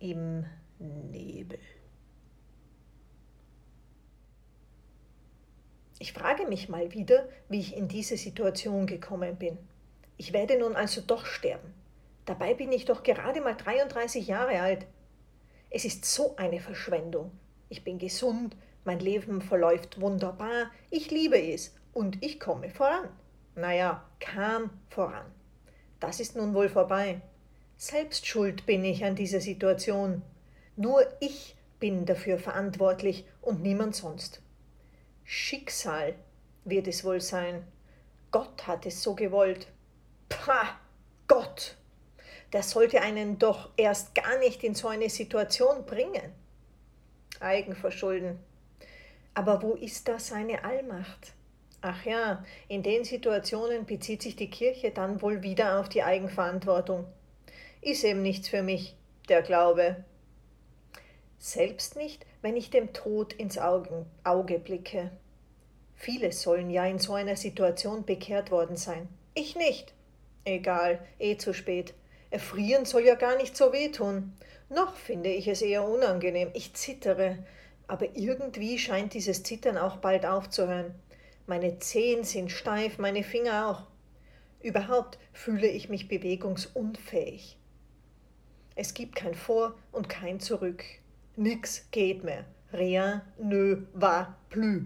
im Nebel. Ich frage mich mal wieder, wie ich in diese Situation gekommen bin. Ich werde nun also doch sterben. Dabei bin ich doch gerade mal 33 Jahre alt. Es ist so eine Verschwendung. Ich bin gesund, mein Leben verläuft wunderbar, ich liebe es und ich komme voran. Naja, kam voran. Das ist nun wohl vorbei. Selbst schuld bin ich an dieser Situation. Nur ich bin dafür verantwortlich und niemand sonst. Schicksal wird es wohl sein. Gott hat es so gewollt. Pah, Gott! Der sollte einen doch erst gar nicht in so eine Situation bringen. Eigenverschulden. Aber wo ist da seine Allmacht? Ach ja, in den Situationen bezieht sich die Kirche dann wohl wieder auf die Eigenverantwortung. Ist eben nichts für mich, der Glaube. Selbst nicht, wenn ich dem Tod ins Auge, Auge blicke. Viele sollen ja in so einer Situation bekehrt worden sein. Ich nicht. Egal, eh zu spät. Erfrieren soll ja gar nicht so wehtun. Noch finde ich es eher unangenehm. Ich zittere. Aber irgendwie scheint dieses Zittern auch bald aufzuhören. Meine Zehen sind steif, meine Finger auch. Überhaupt fühle ich mich bewegungsunfähig. Es gibt kein Vor und kein Zurück. Nix geht mehr. Rien ne va plus.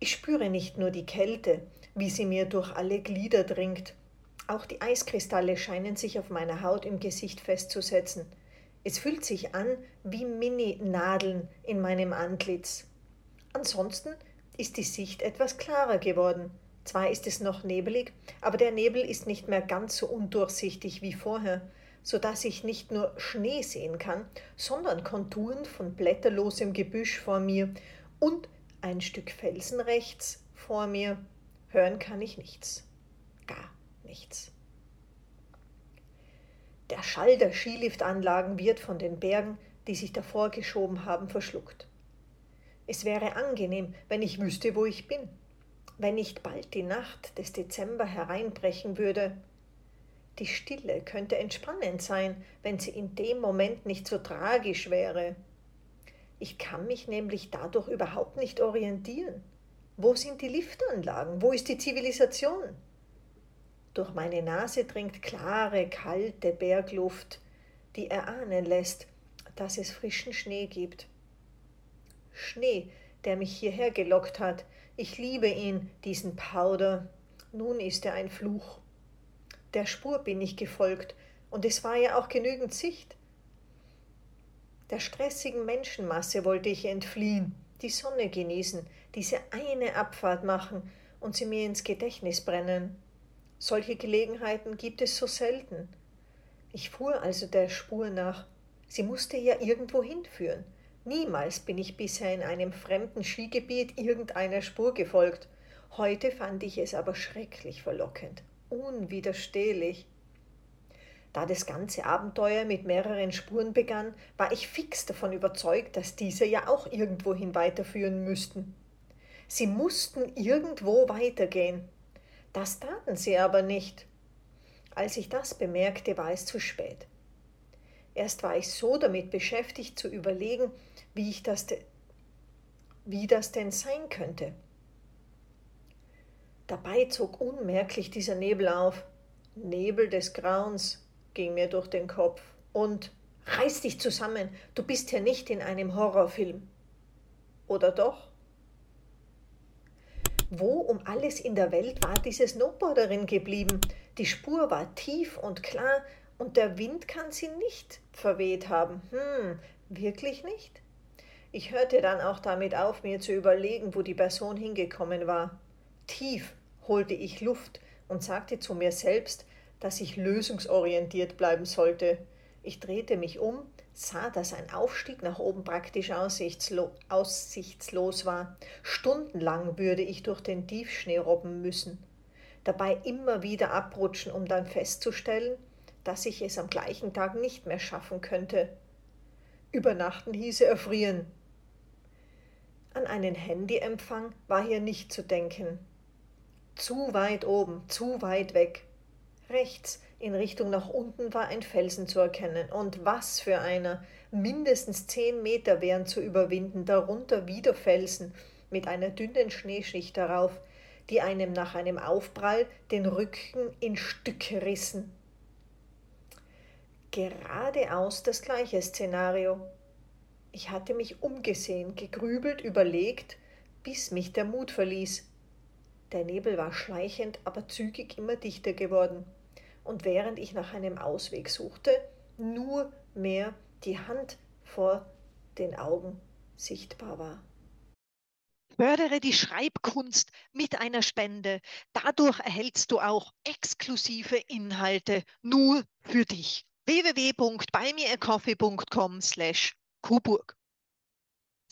Ich spüre nicht nur die Kälte, wie sie mir durch alle Glieder dringt. Auch die Eiskristalle scheinen sich auf meiner Haut im Gesicht festzusetzen. Es fühlt sich an wie Mini-Nadeln in meinem Antlitz. Ansonsten ist die Sicht etwas klarer geworden. Zwar ist es noch nebelig, aber der Nebel ist nicht mehr ganz so undurchsichtig wie vorher, so dass ich nicht nur Schnee sehen kann, sondern Konturen von blätterlosem Gebüsch vor mir und ein Stück Felsen rechts vor mir. Hören kann ich nichts. Gar nichts. Der Schall der Skiliftanlagen wird von den Bergen, die sich davor geschoben haben, verschluckt. Es wäre angenehm, wenn ich wüsste, wo ich bin wenn nicht bald die Nacht des Dezember hereinbrechen würde. Die Stille könnte entspannend sein, wenn sie in dem Moment nicht so tragisch wäre. Ich kann mich nämlich dadurch überhaupt nicht orientieren. Wo sind die Liftanlagen? Wo ist die Zivilisation? Durch meine Nase dringt klare, kalte Bergluft, die erahnen lässt, dass es frischen Schnee gibt. Schnee, der mich hierher gelockt hat, ich liebe ihn, diesen Powder. Nun ist er ein Fluch. Der Spur bin ich gefolgt, und es war ja auch genügend Sicht. Der stressigen Menschenmasse wollte ich entfliehen, die Sonne genießen, diese eine Abfahrt machen und sie mir ins Gedächtnis brennen. Solche Gelegenheiten gibt es so selten. Ich fuhr also der Spur nach. Sie musste ja irgendwo hinführen. Niemals bin ich bisher in einem fremden Skigebiet irgendeiner Spur gefolgt. Heute fand ich es aber schrecklich verlockend, unwiderstehlich. Da das ganze Abenteuer mit mehreren Spuren begann, war ich fix davon überzeugt, dass diese ja auch irgendwohin weiterführen müssten. Sie mussten irgendwo weitergehen. Das taten sie aber nicht. Als ich das bemerkte, war es zu spät. Erst war ich so damit beschäftigt zu überlegen, wie, ich das wie das denn sein könnte. Dabei zog unmerklich dieser Nebel auf. Nebel des Grauens ging mir durch den Kopf. Und reiß dich zusammen, du bist ja nicht in einem Horrorfilm. Oder doch? Wo um alles in der Welt war diese Snowboarderin geblieben? Die Spur war tief und klar und der Wind kann sie nicht verweht haben. Hm, wirklich nicht? Ich hörte dann auch damit auf, mir zu überlegen, wo die Person hingekommen war. Tief holte ich Luft und sagte zu mir selbst, dass ich lösungsorientiert bleiben sollte. Ich drehte mich um, sah, dass ein Aufstieg nach oben praktisch aussichtslo aussichtslos war. Stundenlang würde ich durch den Tiefschnee robben müssen, dabei immer wieder abrutschen, um dann festzustellen, dass ich es am gleichen Tag nicht mehr schaffen könnte. Übernachten hieße erfrieren. An einen Handyempfang war hier nicht zu denken. Zu weit oben, zu weit weg. Rechts, In Richtung nach unten war ein Felsen zu erkennen. Und was für einer! Mindestens zehn Meter wären zu überwinden, darunter wieder Felsen mit einer dünnen Schneeschicht darauf, die einem nach einem Aufprall den Rücken in Stücke rissen. Geradeaus das gleiche Szenario. Ich hatte mich umgesehen, gegrübelt, überlegt, bis mich der Mut verließ. Der Nebel war schleichend, aber zügig immer dichter geworden, und während ich nach einem Ausweg suchte, nur mehr die Hand vor den Augen sichtbar war. Fördere die Schreibkunst mit einer Spende. Dadurch erhältst du auch exklusive Inhalte nur für dich. www.buymeacoffee.com slash Coburg.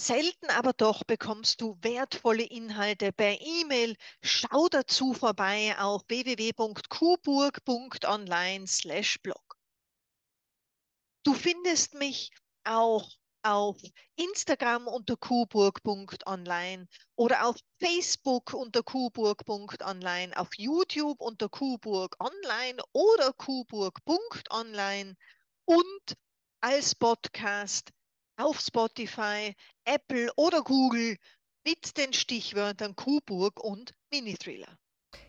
Selten aber doch bekommst du wertvolle Inhalte per E-Mail. Schau dazu vorbei auf www.kuburg.online/blog. Du findest mich auch auf Instagram unter kuburg.online oder auf Facebook unter kuburg.online, auf YouTube unter kuburg online oder kuburg.online und als Podcast auf Spotify, Apple oder Google mit den Stichwörtern Kuburg und Mini-Thriller.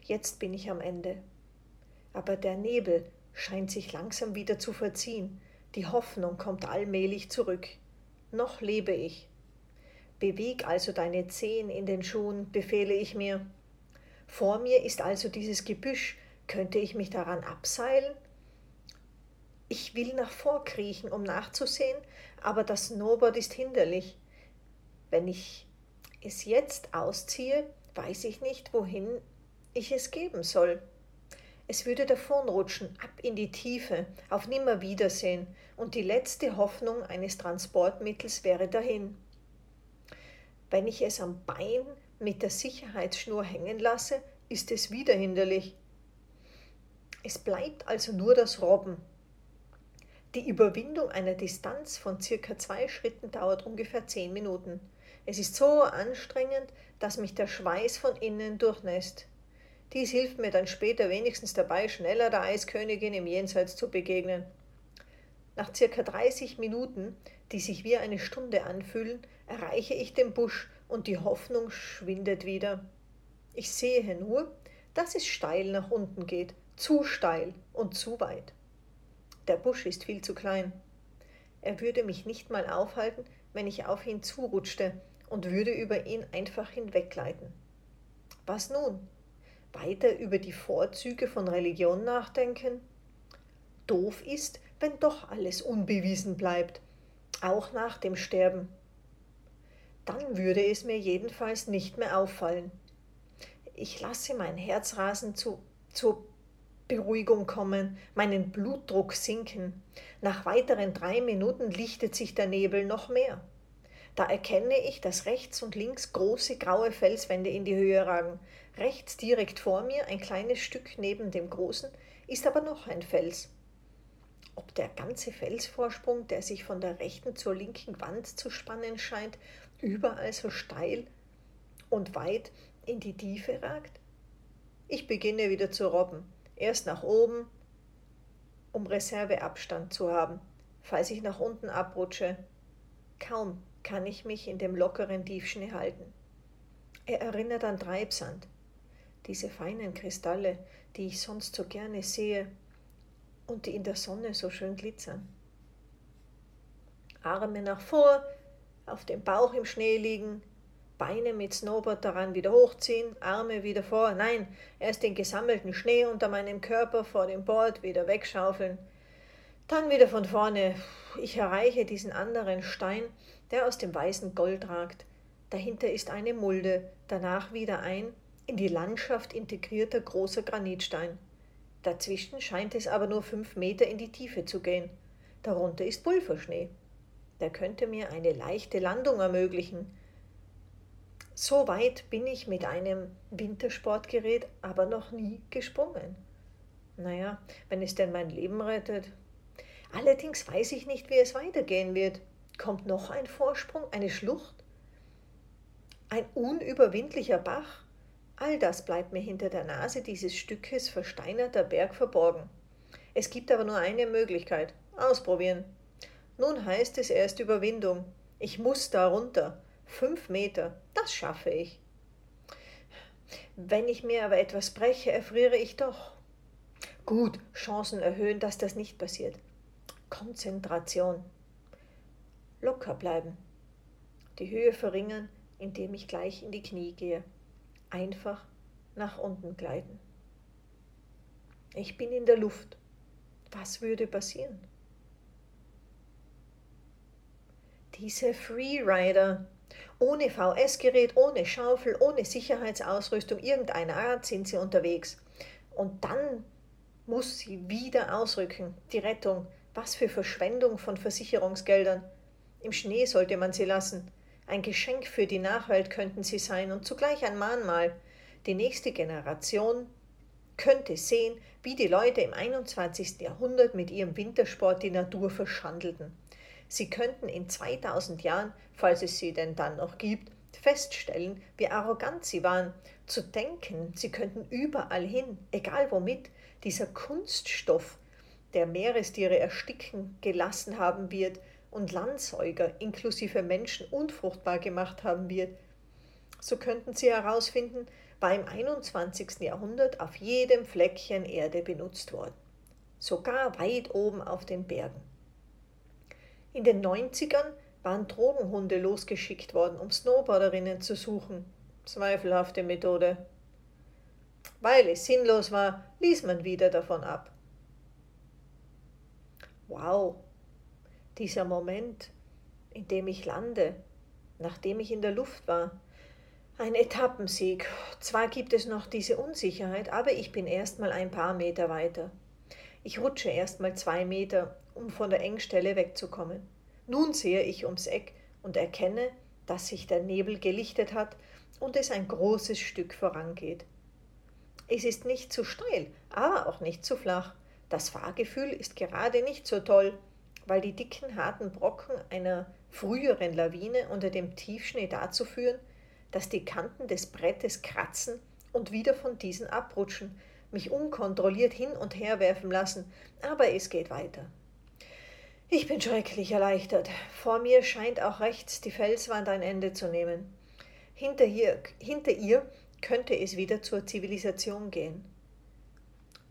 Jetzt bin ich am Ende. Aber der Nebel scheint sich langsam wieder zu verziehen. Die Hoffnung kommt allmählich zurück. Noch lebe ich. Beweg also deine Zehen in den Schuhen, befehle ich mir. Vor mir ist also dieses Gebüsch. Könnte ich mich daran abseilen? Ich will nach vorkriechen, um nachzusehen, aber das Snowboard ist hinderlich. Wenn ich es jetzt ausziehe, weiß ich nicht, wohin ich es geben soll. Es würde davonrutschen, ab in die Tiefe, auf Nimmerwiedersehen, und die letzte Hoffnung eines Transportmittels wäre dahin. Wenn ich es am Bein mit der Sicherheitsschnur hängen lasse, ist es wieder hinderlich. Es bleibt also nur das Robben, die Überwindung einer Distanz von circa zwei Schritten dauert ungefähr zehn Minuten. Es ist so anstrengend, dass mich der Schweiß von innen durchnässt. Dies hilft mir dann später wenigstens dabei, schneller der Eiskönigin im Jenseits zu begegnen. Nach circa 30 Minuten, die sich wie eine Stunde anfühlen, erreiche ich den Busch und die Hoffnung schwindet wieder. Ich sehe nur, dass es steil nach unten geht, zu steil und zu weit. Der Busch ist viel zu klein. Er würde mich nicht mal aufhalten, wenn ich auf ihn zurutschte und würde über ihn einfach hinweggleiten. Was nun? Weiter über die Vorzüge von Religion nachdenken? Doof ist, wenn doch alles unbewiesen bleibt, auch nach dem Sterben. Dann würde es mir jedenfalls nicht mehr auffallen. Ich lasse mein Herzrasen zu, zur Beruhigung kommen, meinen Blutdruck sinken. Nach weiteren drei Minuten lichtet sich der Nebel noch mehr. Da erkenne ich, dass rechts und links große graue Felswände in die Höhe ragen. Rechts direkt vor mir, ein kleines Stück neben dem großen, ist aber noch ein Fels. Ob der ganze Felsvorsprung, der sich von der rechten zur linken Wand zu spannen scheint, überall so steil und weit in die Tiefe ragt? Ich beginne wieder zu robben erst nach oben, um Reserveabstand zu haben, falls ich nach unten abrutsche. Kaum kann ich mich in dem lockeren Tiefschnee halten. Er erinnert an Treibsand, diese feinen Kristalle, die ich sonst so gerne sehe und die in der Sonne so schön glitzern. Arme nach vor, auf dem Bauch im Schnee liegen, Beine mit Snowboard daran wieder hochziehen, Arme wieder vor, nein, erst den gesammelten Schnee unter meinem Körper vor dem Board wieder wegschaufeln. Dann wieder von vorne. Ich erreiche diesen anderen Stein, der aus dem weißen Gold ragt. Dahinter ist eine Mulde, danach wieder ein in die Landschaft integrierter großer Granitstein. Dazwischen scheint es aber nur fünf Meter in die Tiefe zu gehen. Darunter ist Pulverschnee. Der könnte mir eine leichte Landung ermöglichen. So weit bin ich mit einem Wintersportgerät aber noch nie gesprungen. Naja, wenn es denn mein Leben rettet. Allerdings weiß ich nicht, wie es weitergehen wird. Kommt noch ein Vorsprung, eine Schlucht? Ein unüberwindlicher Bach? All das bleibt mir hinter der Nase dieses Stückes versteinerter Berg verborgen. Es gibt aber nur eine Möglichkeit. Ausprobieren. Nun heißt es erst Überwindung. Ich muss da runter. Fünf Meter. Das schaffe ich. Wenn ich mir aber etwas breche, erfriere ich doch. Gut, Chancen erhöhen, dass das nicht passiert. Konzentration. Locker bleiben. Die Höhe verringern, indem ich gleich in die Knie gehe. Einfach nach unten gleiten. Ich bin in der Luft. Was würde passieren? Diese Freerider, ohne VS-Gerät, ohne Schaufel, ohne Sicherheitsausrüstung irgendeiner Art sind sie unterwegs. Und dann muss sie wieder ausrücken, die Rettung. Was für Verschwendung von Versicherungsgeldern. Im Schnee sollte man sie lassen. Ein Geschenk für die Nachwelt könnten sie sein und zugleich ein Mahnmal. Die nächste Generation könnte sehen, wie die Leute im 21. Jahrhundert mit ihrem Wintersport die Natur verschandelten. Sie könnten in 2000 Jahren, falls es sie denn dann noch gibt, feststellen, wie arrogant sie waren, zu denken, sie könnten überall hin, egal womit, dieser Kunststoff, der Meerestiere ersticken gelassen haben wird und Landsäuger inklusive Menschen unfruchtbar gemacht haben wird, so könnten sie herausfinden, war im 21. Jahrhundert auf jedem Fleckchen Erde benutzt worden, sogar weit oben auf den Bergen. In den 90ern waren Drogenhunde losgeschickt worden, um Snowboarderinnen zu suchen. Zweifelhafte Methode. Weil es sinnlos war, ließ man wieder davon ab. Wow, dieser Moment, in dem ich lande, nachdem ich in der Luft war, ein Etappensieg. Zwar gibt es noch diese Unsicherheit, aber ich bin erst mal ein paar Meter weiter. Ich rutsche erst mal zwei Meter, um von der Engstelle wegzukommen. Nun sehe ich ums Eck und erkenne, dass sich der Nebel gelichtet hat und es ein großes Stück vorangeht. Es ist nicht zu steil, aber auch nicht zu flach. Das Fahrgefühl ist gerade nicht so toll, weil die dicken, harten Brocken einer früheren Lawine unter dem Tiefschnee dazu führen, dass die Kanten des Brettes kratzen und wieder von diesen abrutschen, mich unkontrolliert hin und her werfen lassen, aber es geht weiter. Ich bin schrecklich erleichtert. Vor mir scheint auch rechts die Felswand ein Ende zu nehmen. Hinter, hier, hinter ihr könnte es wieder zur Zivilisation gehen.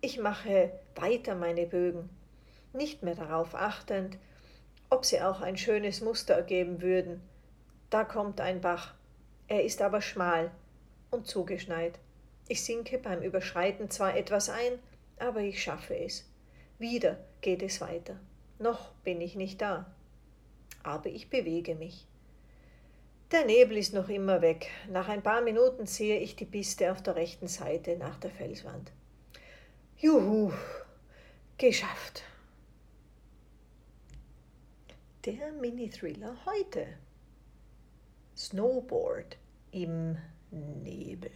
Ich mache weiter meine Bögen, nicht mehr darauf achtend, ob sie auch ein schönes Muster ergeben würden. Da kommt ein Bach, er ist aber schmal und zugeschneit. Ich sinke beim Überschreiten zwar etwas ein, aber ich schaffe es. Wieder geht es weiter. Noch bin ich nicht da. Aber ich bewege mich. Der Nebel ist noch immer weg. Nach ein paar Minuten sehe ich die Piste auf der rechten Seite nach der Felswand. Juhu, geschafft. Der Mini-Thriller heute. Snowboard im Nebel.